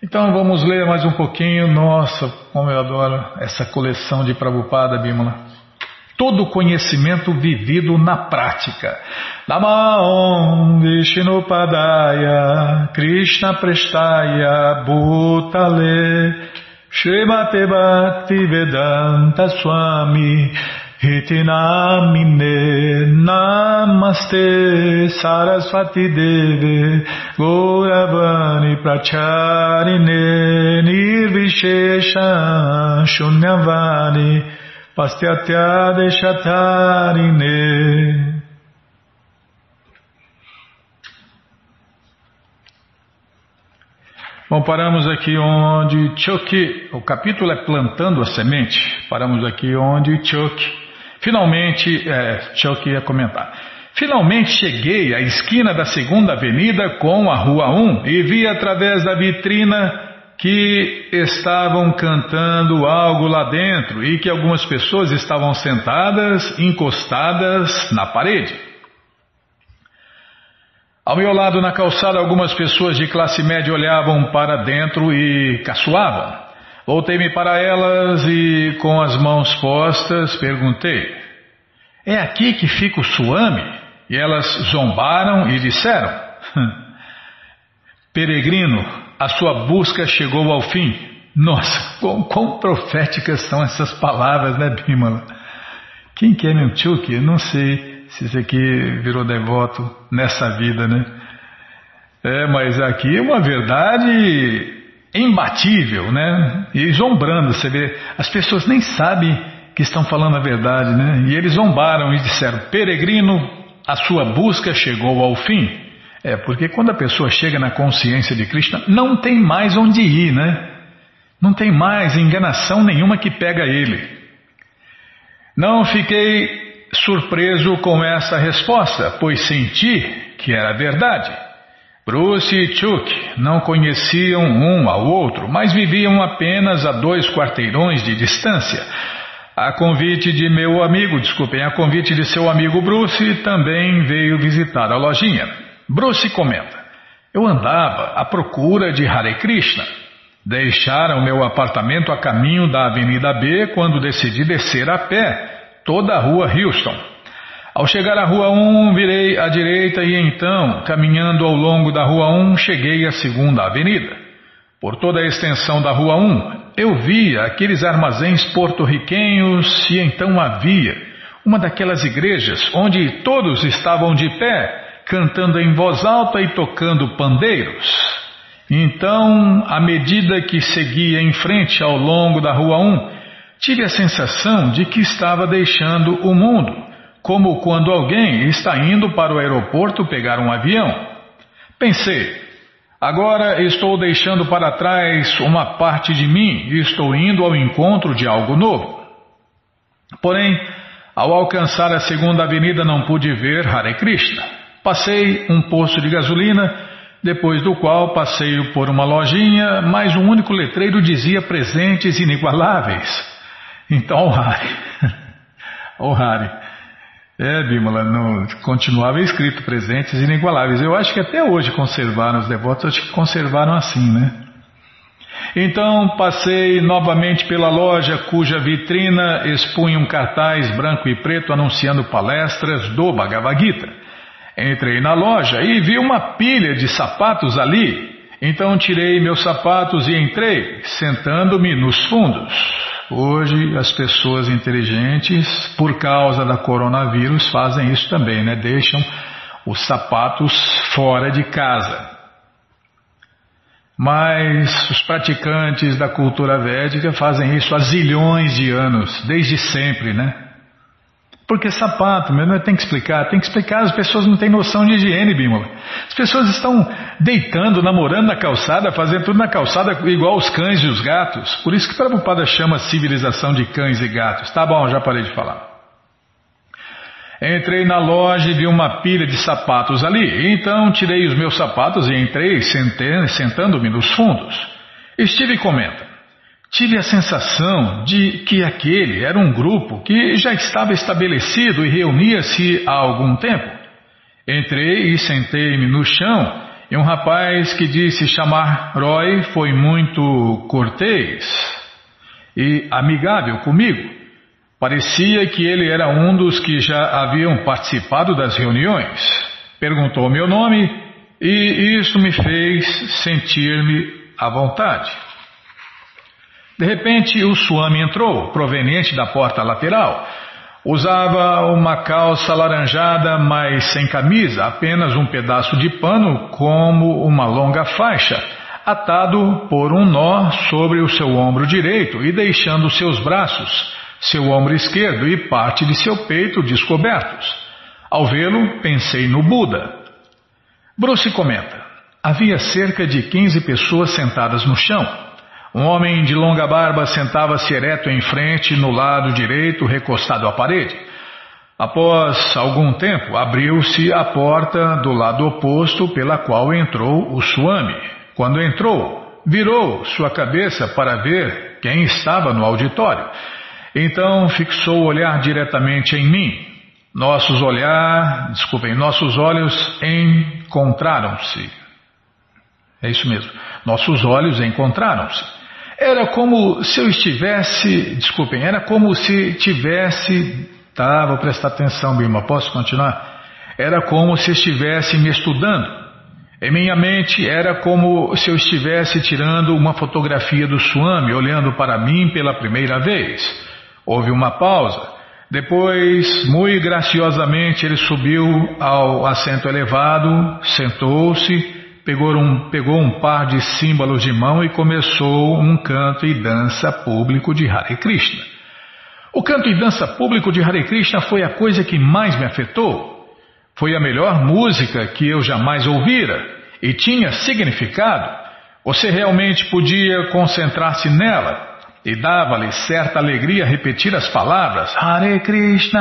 Então vamos ler mais um pouquinho. Nossa, como eu adoro essa coleção de Prabhupada Bímola todo conhecimento vivido na prática. Namaon Vishnupadaya Krishna Prestaya Bhutale Srimate Bhakti Vedanta Swami Hitinamine Namaste Saraswati Deve Gauravani Pracharine Nirvishesha Shunyavani Pastyatya. Bom, paramos aqui onde Choki, o capítulo é Plantando a Semente. Paramos aqui onde Choki, finalmente, é, Choki ia comentar. Finalmente cheguei à esquina da segunda avenida com a Rua 1 e vi através da vitrina que estavam cantando algo lá dentro e que algumas pessoas estavam sentadas, encostadas na parede. Ao meu lado na calçada, algumas pessoas de classe média olhavam para dentro e caçoavam. Voltei-me para elas e, com as mãos postas, perguntei: É aqui que fica o Suame? E elas zombaram e disseram: Peregrino, a sua busca chegou ao fim. Nossa, quão, quão proféticas são essas palavras, né, Bimala? Quem que é Milchuk? Não sei se esse aqui virou devoto nessa vida, né? É, mas aqui é uma verdade imbatível, né? E zombrando, você vê, as pessoas nem sabem que estão falando a verdade, né? E eles zombaram e disseram: Peregrino, a sua busca chegou ao fim. É, porque quando a pessoa chega na consciência de Krishna, não tem mais onde ir, né? Não tem mais enganação nenhuma que pega ele. Não fiquei surpreso com essa resposta, pois senti que era verdade. Bruce e Chuck não conheciam um ao outro, mas viviam apenas a dois quarteirões de distância. A convite de meu amigo, desculpem, a convite de seu amigo Bruce também veio visitar a lojinha. Bruce comenta: Eu andava à procura de Hare Krishna. Deixaram meu apartamento a caminho da Avenida B quando decidi descer a pé toda a rua Houston. Ao chegar à Rua 1, virei à direita e então, caminhando ao longo da Rua 1, cheguei à segunda avenida. Por toda a extensão da Rua 1, eu via aqueles armazéns porto-riquenhos e então havia uma daquelas igrejas onde todos estavam de pé, cantando em voz alta e tocando pandeiros. Então, à medida que seguia em frente ao longo da Rua 1, tive a sensação de que estava deixando o mundo, como quando alguém está indo para o aeroporto pegar um avião. Pensei, agora estou deixando para trás uma parte de mim e estou indo ao encontro de algo novo. Porém, ao alcançar a segunda avenida não pude ver Hare Krishna. Passei um posto de gasolina depois do qual passei por uma lojinha, mas um único letreiro dizia presentes inigualáveis. Então, Hari, o Hari, é, Bimala, no, continuava escrito presentes inigualáveis. Eu acho que até hoje conservaram, os devotos acho que conservaram assim, né? Então passei novamente pela loja cuja vitrina expunha um cartaz branco e preto anunciando palestras do Bhagavad Gita. Entrei na loja e vi uma pilha de sapatos ali. Então tirei meus sapatos e entrei, sentando-me nos fundos. Hoje as pessoas inteligentes, por causa da coronavírus, fazem isso também, né? Deixam os sapatos fora de casa. Mas os praticantes da cultura védica fazem isso há zilhões de anos, desde sempre, né? Porque sapato, meu, tem que explicar, tem que explicar, as pessoas não têm noção de higiene, Bímola. As pessoas estão deitando, namorando na calçada, fazendo tudo na calçada igual os cães e os gatos. Por isso que Prabhupada chama civilização de cães e gatos. Tá bom, já parei de falar. Entrei na loja e vi uma pilha de sapatos ali. Então tirei os meus sapatos e entrei sentando-me nos fundos. Steve comenta. Tive a sensação de que aquele era um grupo que já estava estabelecido e reunia-se há algum tempo. Entrei e sentei-me no chão e um rapaz que disse chamar Roy foi muito cortês e amigável comigo. Parecia que ele era um dos que já haviam participado das reuniões. Perguntou meu nome e isso me fez sentir-me à vontade. De repente, o Swami entrou, proveniente da porta lateral. Usava uma calça laranjada, mas sem camisa, apenas um pedaço de pano como uma longa faixa, atado por um nó sobre o seu ombro direito e deixando seus braços, seu ombro esquerdo e parte de seu peito descobertos. Ao vê-lo, pensei no Buda. Bruce comenta: havia cerca de 15 pessoas sentadas no chão. Um homem de longa barba sentava-se ereto em frente, no lado direito, recostado à parede. Após algum tempo, abriu-se a porta do lado oposto pela qual entrou o Swami. Quando entrou, virou sua cabeça para ver quem estava no auditório. Então fixou o olhar diretamente em mim. Nossos olhar, desculpem, nossos olhos encontraram-se. É isso mesmo. Nossos olhos encontraram-se. Era como se eu estivesse, desculpem, era como se tivesse, tá, vou prestar atenção, Bima, posso continuar? Era como se estivesse me estudando. Em minha mente era como se eu estivesse tirando uma fotografia do Swami, olhando para mim pela primeira vez. Houve uma pausa. Depois, muito graciosamente, ele subiu ao assento elevado, sentou-se pegou um, pegou um par de símbolos de mão e começou um canto e dança público de Hare Krishna. O canto e dança público de Hare Krishna foi a coisa que mais me afetou. Foi a melhor música que eu jamais ouvira e tinha significado. Você realmente podia concentrar-se nela e dava-lhe certa alegria repetir as palavras Hare Krishna,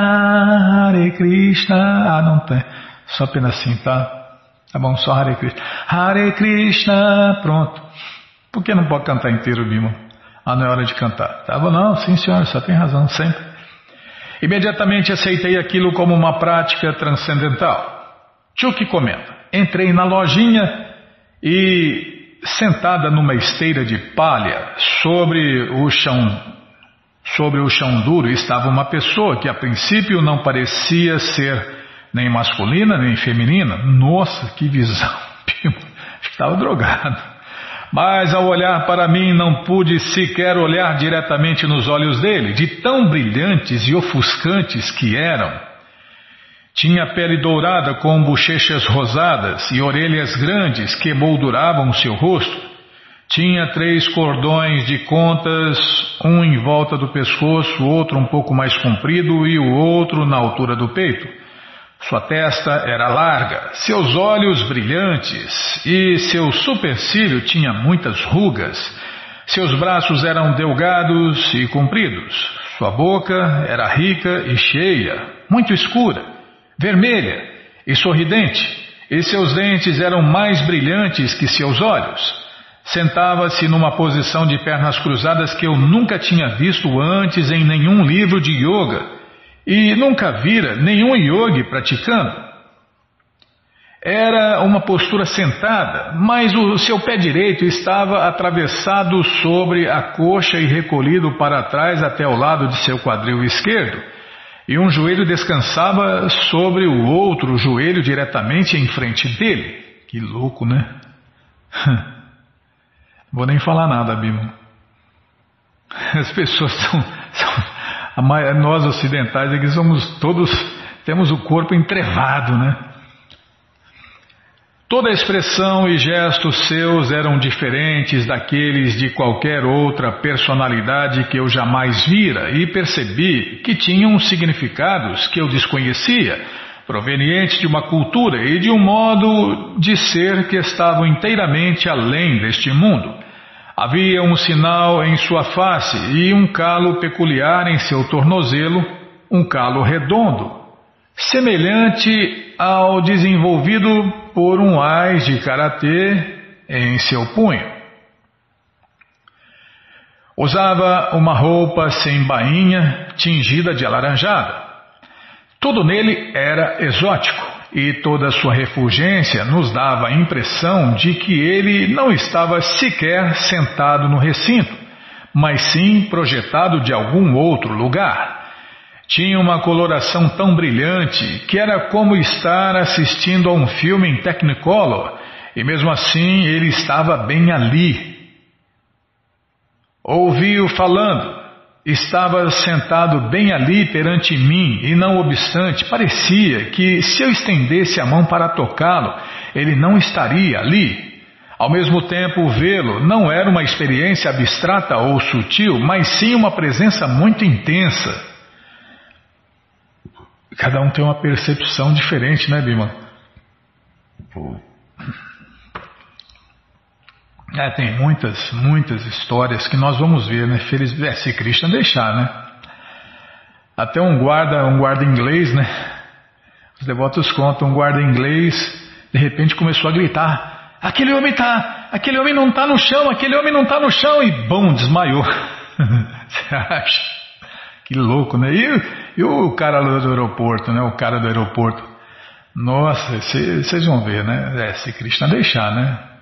Hare Krishna. Ah, não tem. Só apenas assim, tá? Tá bom, só Hare Krishna. Hare Krishna, pronto. Por que não pode cantar inteiro, Bima? Ah, não é hora de cantar. Tá bom, não, sim senhor, só tem razão, sempre. Imediatamente aceitei aquilo como uma prática transcendental. Chuck comenta. Entrei na lojinha e, sentada numa esteira de palha, sobre o chão, sobre o chão duro, estava uma pessoa que a princípio não parecia ser nem masculina nem feminina. Nossa, que visão! Estava drogado. Mas ao olhar para mim não pude sequer olhar diretamente nos olhos dele, de tão brilhantes e ofuscantes que eram. Tinha pele dourada com bochechas rosadas e orelhas grandes que molduravam seu rosto. Tinha três cordões de contas, um em volta do pescoço, outro um pouco mais comprido e o outro na altura do peito. Sua testa era larga, seus olhos brilhantes e seu supercílio tinha muitas rugas. Seus braços eram delgados e compridos. Sua boca era rica e cheia, muito escura, vermelha e sorridente, e seus dentes eram mais brilhantes que seus olhos. Sentava-se numa posição de pernas cruzadas que eu nunca tinha visto antes em nenhum livro de yoga e nunca vira nenhum yogi praticando. Era uma postura sentada, mas o seu pé direito estava atravessado sobre a coxa e recolhido para trás até o lado de seu quadril esquerdo, e um joelho descansava sobre o outro joelho diretamente em frente dele. Que louco, né? Vou nem falar nada, Bima. As pessoas são, nós ocidentais aqui somos todos, temos o corpo entrevado, né? Toda expressão e gestos seus eram diferentes daqueles de qualquer outra personalidade que eu jamais vira e percebi que tinham significados que eu desconhecia, provenientes de uma cultura e de um modo de ser que estavam inteiramente além deste mundo. Havia um sinal em sua face e um calo peculiar em seu tornozelo, um calo redondo, semelhante ao desenvolvido por um ás de karatê em seu punho. Usava uma roupa sem bainha, tingida de alaranjado. Tudo nele era exótico e toda sua refulgência nos dava a impressão de que ele não estava sequer sentado no recinto, mas sim projetado de algum outro lugar. Tinha uma coloração tão brilhante que era como estar assistindo a um filme em Technicolor, e mesmo assim ele estava bem ali. Ouvi-o falando, Estava sentado bem ali perante mim e, não obstante, parecia que se eu estendesse a mão para tocá-lo, ele não estaria ali. Ao mesmo tempo, vê-lo não era uma experiência abstrata ou sutil, mas sim uma presença muito intensa. Cada um tem uma percepção diferente, né, Bima? É, tem muitas, muitas histórias que nós vamos ver, né? Feliz, é, se Krishna deixar, né? Até um guarda, um guarda inglês, né? Os devotos contam, um guarda inglês, de repente começou a gritar: aquele homem tá, aquele homem não está no chão, aquele homem não está no chão e bom, desmaiou. Você acha? Que louco, né? E, e, o cara do aeroporto, né? O cara do aeroporto. Nossa, vocês vão ver, né? É, se Krishna deixar, né?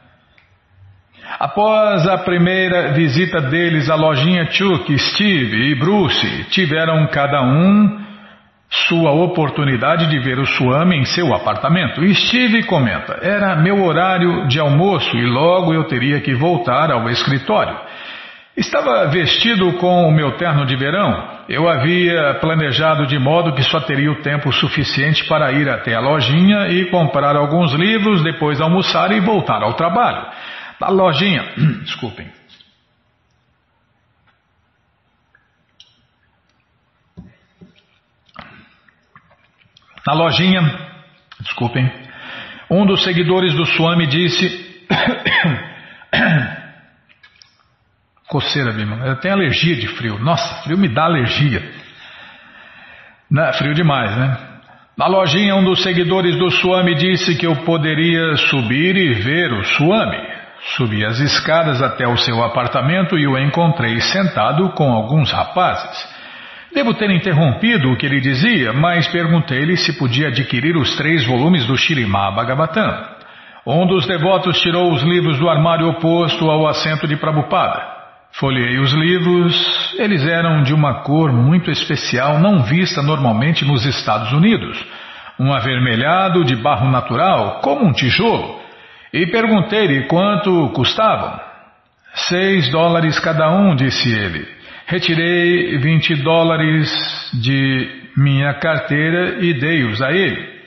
Após a primeira visita deles à lojinha Chuck, Steve e Bruce tiveram cada um sua oportunidade de ver o Swami em seu apartamento. Steve comenta: Era meu horário de almoço e logo eu teria que voltar ao escritório. Estava vestido com o meu terno de verão. Eu havia planejado de modo que só teria o tempo suficiente para ir até a lojinha e comprar alguns livros, depois almoçar e voltar ao trabalho. Na lojinha, desculpem. Na lojinha Desculpem. Um dos seguidores do Swami disse. Coceira, Bima. Eu tenho alergia de frio. Nossa, frio me dá alergia. Não, é frio demais, né? Na lojinha, um dos seguidores do Swami disse que eu poderia subir e ver o Swami. Subi as escadas até o seu apartamento e o encontrei sentado com alguns rapazes. Devo ter interrompido o que ele dizia, mas perguntei-lhe se podia adquirir os três volumes do Shirimá Bhagavatam. Um dos devotos tirou os livros do armário oposto ao assento de Prabhupada. Folhei os livros, eles eram de uma cor muito especial, não vista normalmente nos Estados Unidos. Um avermelhado de barro natural, como um tijolo. E perguntei-lhe quanto custavam. Seis dólares cada um, disse ele. Retirei 20 dólares de minha carteira e dei-os a ele.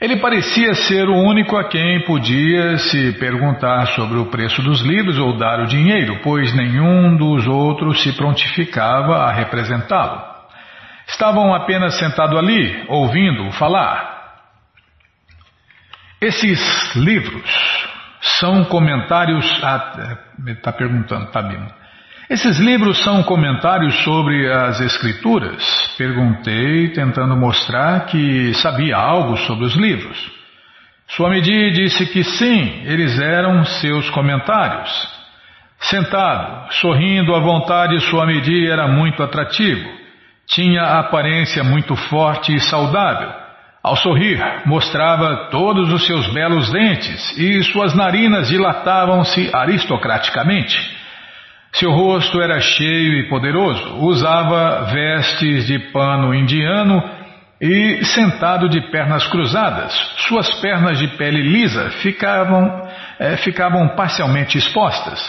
Ele parecia ser o único a quem podia se perguntar sobre o preço dos livros ou dar o dinheiro, pois nenhum dos outros se prontificava a representá-lo. Estavam apenas sentados ali, ouvindo-o falar. Esses livros são comentários. Ah, está perguntando, tá mesmo. Esses livros são comentários sobre as Escrituras? Perguntei, tentando mostrar que sabia algo sobre os livros. Swamiji disse que sim, eles eram seus comentários. Sentado, sorrindo à vontade, Swamiji era muito atrativo. Tinha aparência muito forte e saudável. Ao sorrir, mostrava todos os seus belos dentes e suas narinas dilatavam-se aristocraticamente. Seu rosto era cheio e poderoso, usava vestes de pano indiano e sentado de pernas cruzadas. Suas pernas de pele lisa ficavam, é, ficavam parcialmente expostas.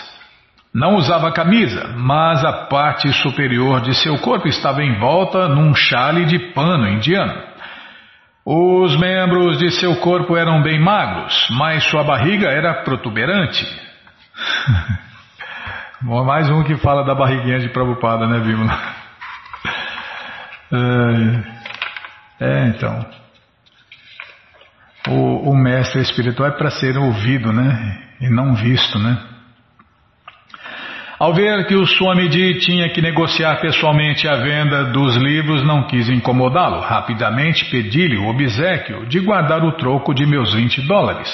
Não usava camisa, mas a parte superior de seu corpo estava envolta num chale de pano indiano. Os membros de seu corpo eram bem magros, mas sua barriga era protuberante. Mais um que fala da barriguinha de Prabhupada, né, Bímola? É, é, então. O, o mestre espiritual é para ser ouvido, né? E não visto, né? Ao ver que o Swamiji tinha que negociar pessoalmente a venda dos livros, não quis incomodá-lo. Rapidamente pedi-lhe o obsequio de guardar o troco de meus 20 dólares.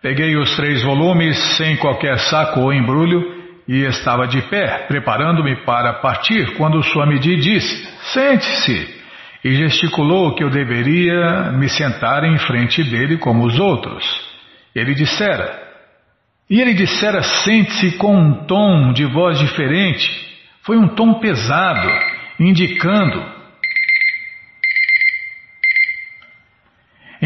Peguei os três volumes sem qualquer saco ou embrulho e estava de pé, preparando-me para partir, quando o Swamiji disse: Sente-se! E gesticulou que eu deveria me sentar em frente dele como os outros. Ele dissera. E ele dissera: Sente-se com um tom de voz diferente. Foi um tom pesado, indicando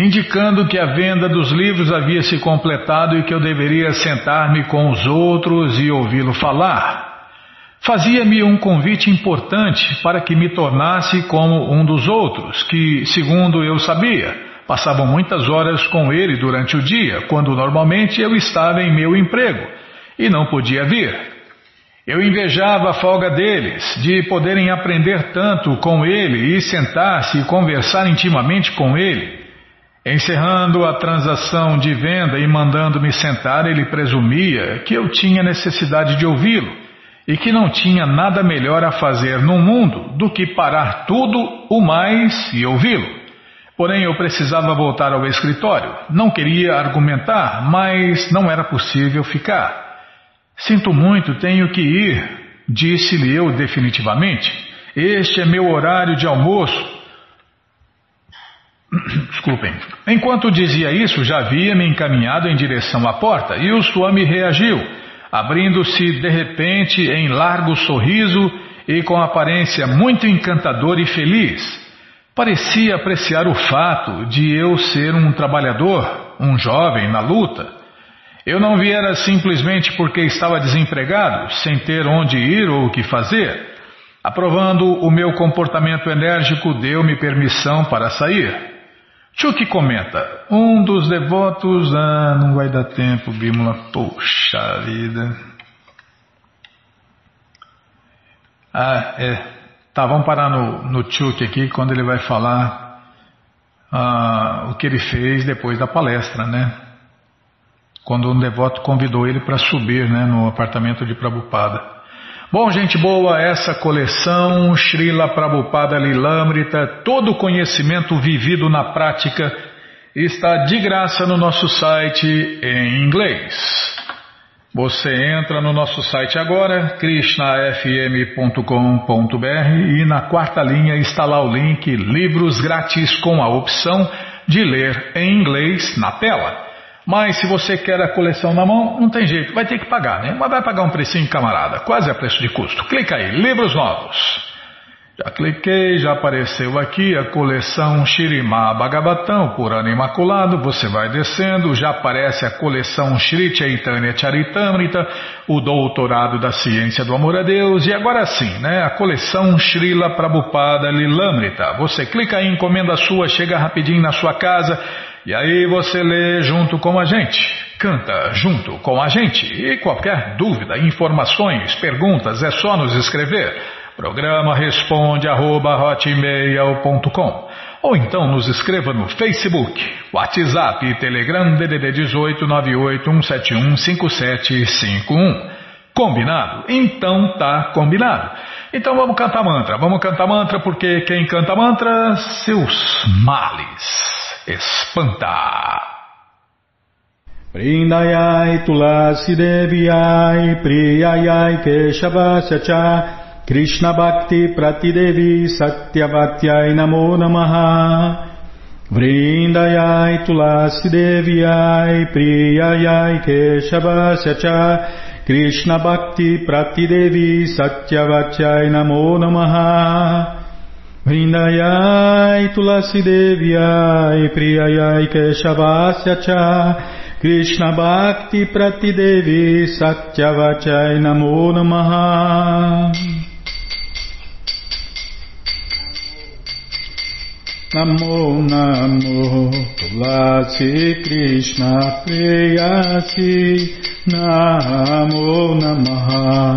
indicando que a venda dos livros havia se completado e que eu deveria sentar-me com os outros e ouvi-lo falar. Fazia-me um convite importante para que me tornasse como um dos outros, que, segundo eu sabia, passavam muitas horas com ele durante o dia, quando normalmente eu estava em meu emprego e não podia vir. Eu invejava a folga deles, de poderem aprender tanto com ele e sentar-se e conversar intimamente com ele. Encerrando a transação de venda e mandando-me sentar, ele presumia que eu tinha necessidade de ouvi-lo e que não tinha nada melhor a fazer no mundo do que parar tudo o mais e ouvi-lo. Porém, eu precisava voltar ao escritório. Não queria argumentar, mas não era possível ficar. Sinto muito, tenho que ir, disse-lhe eu definitivamente. Este é meu horário de almoço Desculpem. Enquanto dizia isso, já havia me encaminhado em direção à porta e o Swami reagiu, abrindo-se de repente em largo sorriso e com aparência muito encantadora e feliz. Parecia apreciar o fato de eu ser um trabalhador, um jovem na luta. Eu não viera simplesmente porque estava desempregado, sem ter onde ir ou o que fazer. Aprovando o meu comportamento enérgico, deu-me permissão para sair. Chuck comenta, um dos devotos, ah, não vai dar tempo, Bímola, poxa vida. Ah, é. Tá, vamos parar no, no Chuck aqui, quando ele vai falar ah, o que ele fez depois da palestra, né? Quando um devoto convidou ele para subir né, no apartamento de Prabhupada. Bom, gente boa, essa coleção Srila Prabhupada Lilamrita, todo o conhecimento vivido na prática, está de graça no nosso site em inglês. Você entra no nosso site agora, krishnafm.com.br e na quarta linha está lá o link Livros Grátis com a opção de ler em inglês na tela. Mas se você quer a coleção na mão, não tem jeito, vai ter que pagar, né? Mas vai pagar um precinho, camarada, quase a preço de custo. Clica aí, livros novos. Já cliquei, já apareceu aqui a coleção Shirimá Bhagavatam, Purana Imaculado. Você vai descendo, já aparece a coleção Shri Chaitanya Charitamrita, o Doutorado da Ciência do Amor a Deus. E agora sim, né, a coleção Srila Prabhupada Lilamrita. Você clica aí, encomenda sua, chega rapidinho na sua casa e aí você lê junto com a gente. Canta junto com a gente. E qualquer dúvida, informações, perguntas, é só nos escrever. Programa responde arroba hotmail.com ou então nos escreva no Facebook, WhatsApp e Telegram DDD 18 981715751. Combinado? Então tá combinado. Então vamos cantar mantra. Vamos cantar mantra porque quem canta mantra, seus males espanta. Vrindayai tulasi deviai priyayai keshavasya cha Krishna Bhakti Pratidevi Satyavatyai Namo Namaha. Vrindayai Tulasi Deviai Priyayai Keshavasya Cha Krishna Bhakti Pratidevi Satyavatyai Namo Namaha. Vrindayai Tulasi Deviai Priyayai Namo Namo Tulasi Krishna Preyasi Namo Namaha.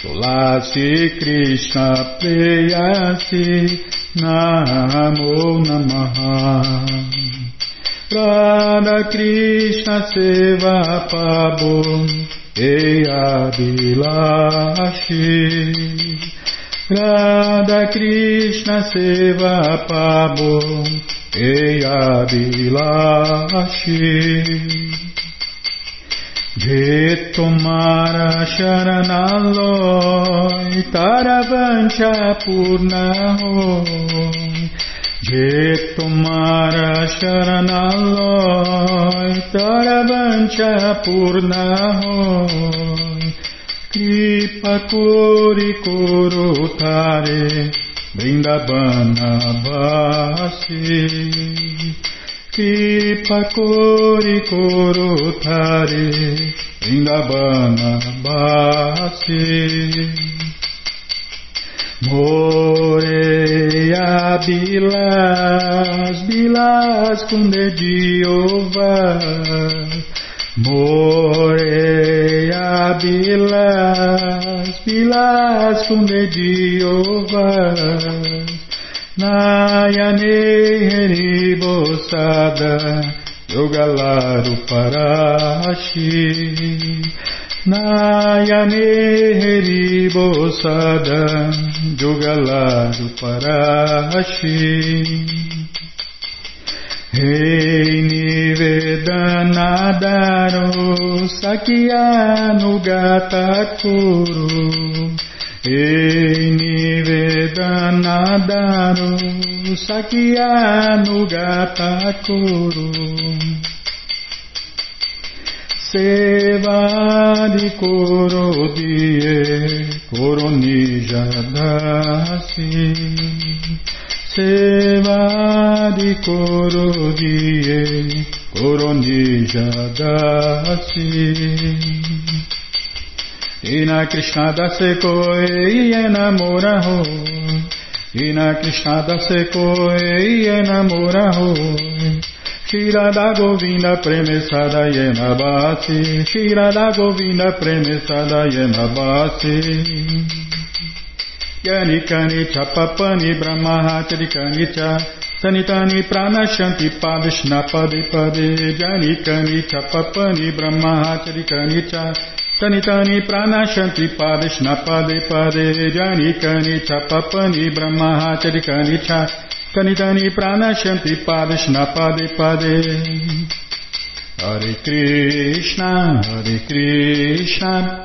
Tulasi Krishna Preyasi Namo Namaha. Radha Krishna Seva Pabum Eya Bilashi Radha Krishna Seva Pabo Eya Bilashi. De tomara sharanaloy Taravancha Purnahoy De tomara sharanaloy Taravancha Purnahoy Kripa Kori Kurutare Vrindavana Vasi. Kripa Kori Kurutare Vrindavana Vasi. Moreia Bilas, Bilas com dedinho Moreia bilas, bilas funde diovas, Nayane heribosada, Yogalaru parashi, Nayane heribosada, Yogalaru parashi. Rei Nivedanadaro Sakyanugatakuru Rei Nivedanadaro Korodie Koronijadasi Seva di Koro Die Koronija Dasi Ina Krishna Dase Koe Enamora Ho Ina Krishna Dase Koe Enamora Ho Shira da Govinda Premesada Yena Basi Shira da Govinda Premesada Yena Basi Yanikani Chapapani Brahmahatarikani Cha. Sanitani Pranashanti Padishna Pade Pade Janikani Chapapani Brahmahatarikani Cha Sanitani Pranashanti Padishna Pade Pade Janikani Chapapani Brahmahatarikani Cha Sanitani Pranashanti Padishna Pade Pade Hare Krishna Hare Krishna.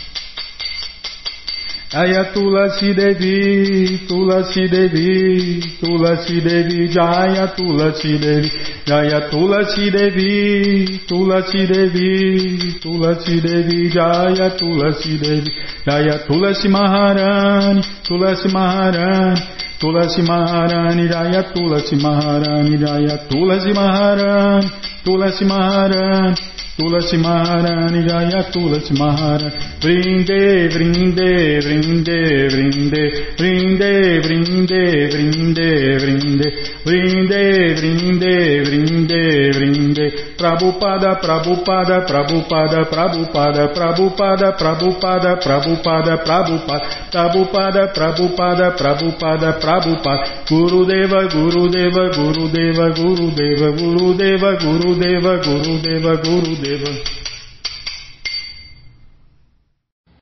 Jaya Tulasi Devi, Tulasi Devi, Tulasi Devi, Jaya Tulasi Devi, Jaya Tulasi Devi, Tulasi Devi, Tulasi Devi, Jaya Tulasi Devi, Jaya Tulasi Maharani, Tulasi Maharani, Tulasi Maharani, Jaya Tulasi Maharani, Jaya Tulasi Maharani, Tulasi Maharani, Tulasi Maharani Jaya Tulasi Maharani. Vrinde Vrinde Vrinde Vrinde. Vrinde Vrinde Vrinde Vrinde. Vrinde Vrinde Vrinde Vrinde. Prabhupada Prabhupada Prabhupada Prabhupada Prabhupada Prabhupada Prabhupada Prabhupada. Prabhupada Prabhupada Prabhupada Prabhupada. Gurudeva Gurudeva Gurudeva Gurudeva Gurudeva Gurudeva Gurudeva Gurudeva Gurudev